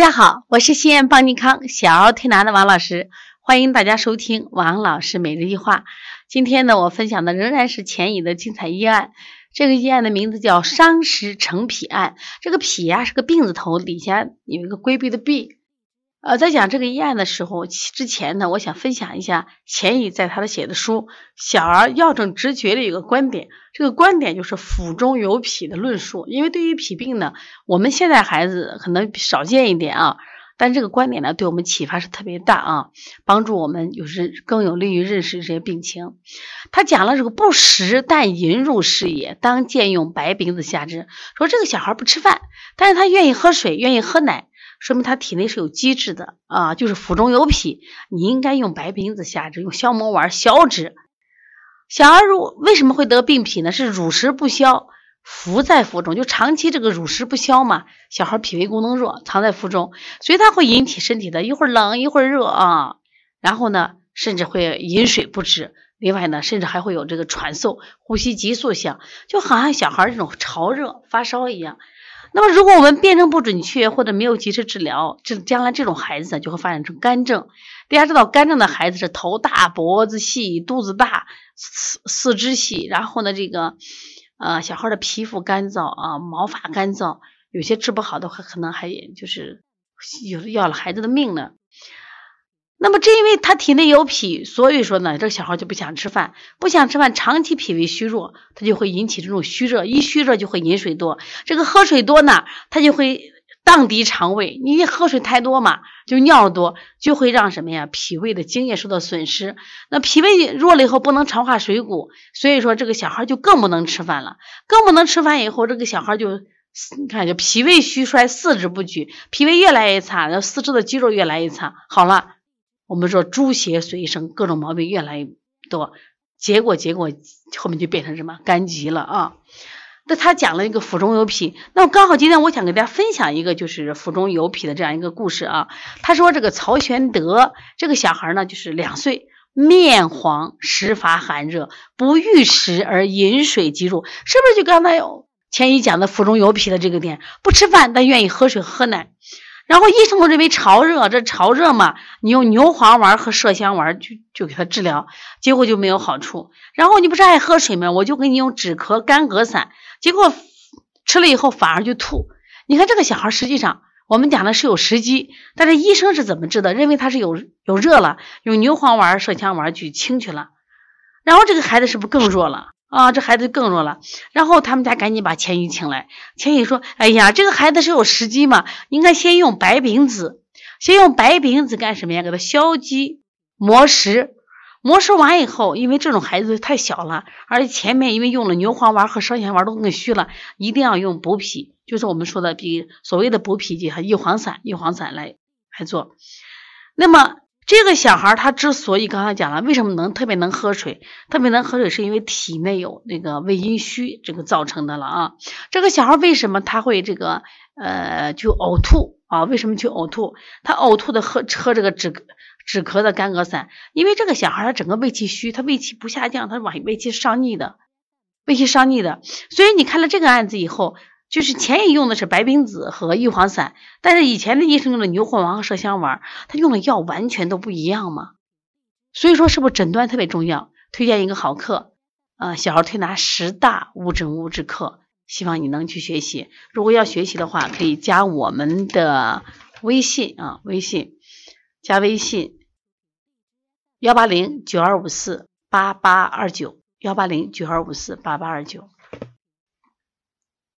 大家好，我是西安邦尼康小儿推拿的王老师，欢迎大家收听王老师每日一话。今天呢，我分享的仍然是前乙的精彩医案。这个医案的名字叫伤食成脾案。这个脾呀是个病字头，底下有一个规避的避。呃，在讲这个医案的时候之前呢，我想分享一下钱乙在他的写的书《小儿药证直觉》里有个观点，这个观点就是腹中有脾的论述。因为对于脾病呢，我们现在孩子可能少见一点啊，但这个观点呢，对我们启发是特别大啊，帮助我们有时更有利于认识这些病情。他讲了这个不食但饮入食也，当见用白饼子下之。说这个小孩不吃饭，但是他愿意喝水，愿意喝奶。说明他体内是有机制的啊，就是腹中有脾，你应该用白瓶子下之，用消磨丸消之。小儿如为什么会得病脾呢？是乳食不消，伏在腹中，就长期这个乳食不消嘛。小孩脾胃功能弱，藏在腹中，所以它会引起身体的一会儿冷一会儿热啊。然后呢，甚至会饮水不止。另外呢，甚至还会有这个喘嗽、呼吸急促响，就好像小孩这种潮热发烧一样。那么，如果我们辨证不准确或者没有及时治疗，这将来这种孩子呢就会发展成肝症。大家知道，肝症的孩子是头大、脖子细、肚子大、四四肢细，然后呢，这个呃小孩的皮肤干燥啊，毛发干燥，有些治不好的话，可能还就是有的要了孩子的命呢。那么，正因为他体内有脾，所以说呢，这个小孩就不想吃饭，不想吃饭，长期脾胃虚弱，他就会引起这种虚热，一虚热就会饮水多，这个喝水多呢，他就会荡涤肠胃，你喝水太多嘛，就尿多，就会让什么呀，脾胃的津液受到损失，那脾胃弱了以后，不能长化水谷，所以说这个小孩就更不能吃饭了，更不能吃饭以后，这个小孩就你看就脾胃虚衰，四肢不举，脾胃越来越差，然后四肢的肌肉越来越差，好了。我们说诸邪随生，各种毛病越来越多，结果结果后面就变成什么肝疾了啊？那他讲了一个腹中有脾，那刚好今天我想给大家分享一个就是腹中有脾的这样一个故事啊。他说这个曹玄德这个小孩呢，就是两岁，面黄，食乏寒热，不欲食而饮水即入，是不是就刚才前一讲的腹中有脾的这个点？不吃饭但愿意喝水喝奶。然后医生都认为潮热，这潮热嘛，你用牛黄丸和麝香丸就就给他治疗，结果就没有好处。然后你不是爱喝水吗？我就给你用止咳干咳散，结果吃了以后反而就吐。你看这个小孩实际上我们讲的是有时机，但是医生是怎么治的？认为他是有有热了，用牛黄丸、麝香丸去清去了，然后这个孩子是不是更弱了？啊，这孩子更弱了。然后他们家赶紧把钱乙请来。钱乙说：“哎呀，这个孩子是有时机嘛，应该先用白饼子，先用白饼子干什么呀？给他消积磨石。磨石完以后，因为这种孩子太小了，而且前面因为用了牛黄丸和麝香丸都更虚了，一定要用补脾，就是我们说的比所谓的补脾剂和益黄散、玉黄散来来做。那么。”这个小孩他之所以刚才讲了，为什么能特别能喝水，特别能喝水，是因为体内有那个胃阴虚这个造成的了啊。这个小孩为什么他会这个呃就呕吐啊？为什么去呕吐？他呕吐的喝喝这个止止咳的干咳散，因为这个小孩他整个胃气虚，他胃气不下降，他往胃气上逆的，胃气上逆的。所以你看了这个案子以后。就是前一用的是白冰子和玉黄散，但是以前的医生用的牛黄丸和麝香丸，他用的药完全都不一样嘛。所以说，是不是诊断特别重要？推荐一个好课，呃，小儿推拿十大误诊误治课，希望你能去学习。如果要学习的话，可以加我们的微信啊，微信加微信幺八零九二五四八八二九幺八零九二五四八八二九。